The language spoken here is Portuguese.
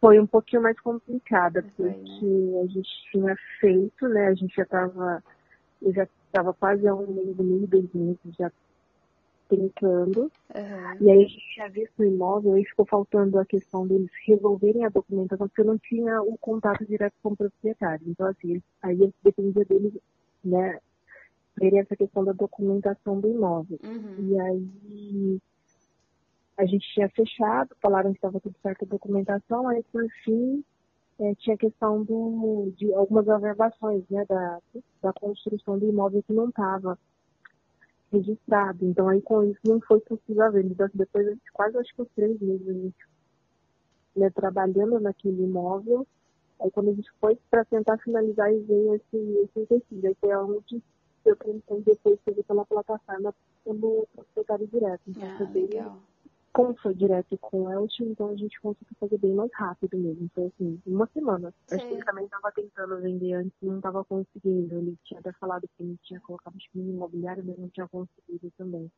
foi um pouquinho mais complicada, porque a gente tinha feito, né? A gente já estava, eu já estava quase há um mês, meio, dois meses já tentando. Uhum. E aí a gente tinha visto o imóvel e ficou faltando a questão deles resolverem a documentação, porque eu não tinha o contato direto com o proprietário. Então, assim, aí dependia deles, né, verem essa questão da documentação do imóvel. Uhum. E aí a gente tinha fechado, falaram que estava tudo certo a documentação, aí por fim é, tinha questão do, de algumas averbações, né, da, da construção do imóvel que não estava registrado. Então aí com isso não foi possível a venda. Então, depois de quase acho que uns três meses a gente né, trabalhando naquele imóvel, aí quando a gente foi para tentar finalizar e veio esse, esse empecilho. Aí foi onde eu tentei depois fazer pela plataforma pelo proprietário direto. Então ah, foi bem legal como foi direto com o Elton, então a gente conseguiu fazer bem mais rápido mesmo. Foi assim, uma semana. Sim. Acho que ele também estava tentando vender antes e não estava conseguindo. Ele tinha até falado que ele tinha colocado acho que no imobiliário, mas não tinha conseguido também.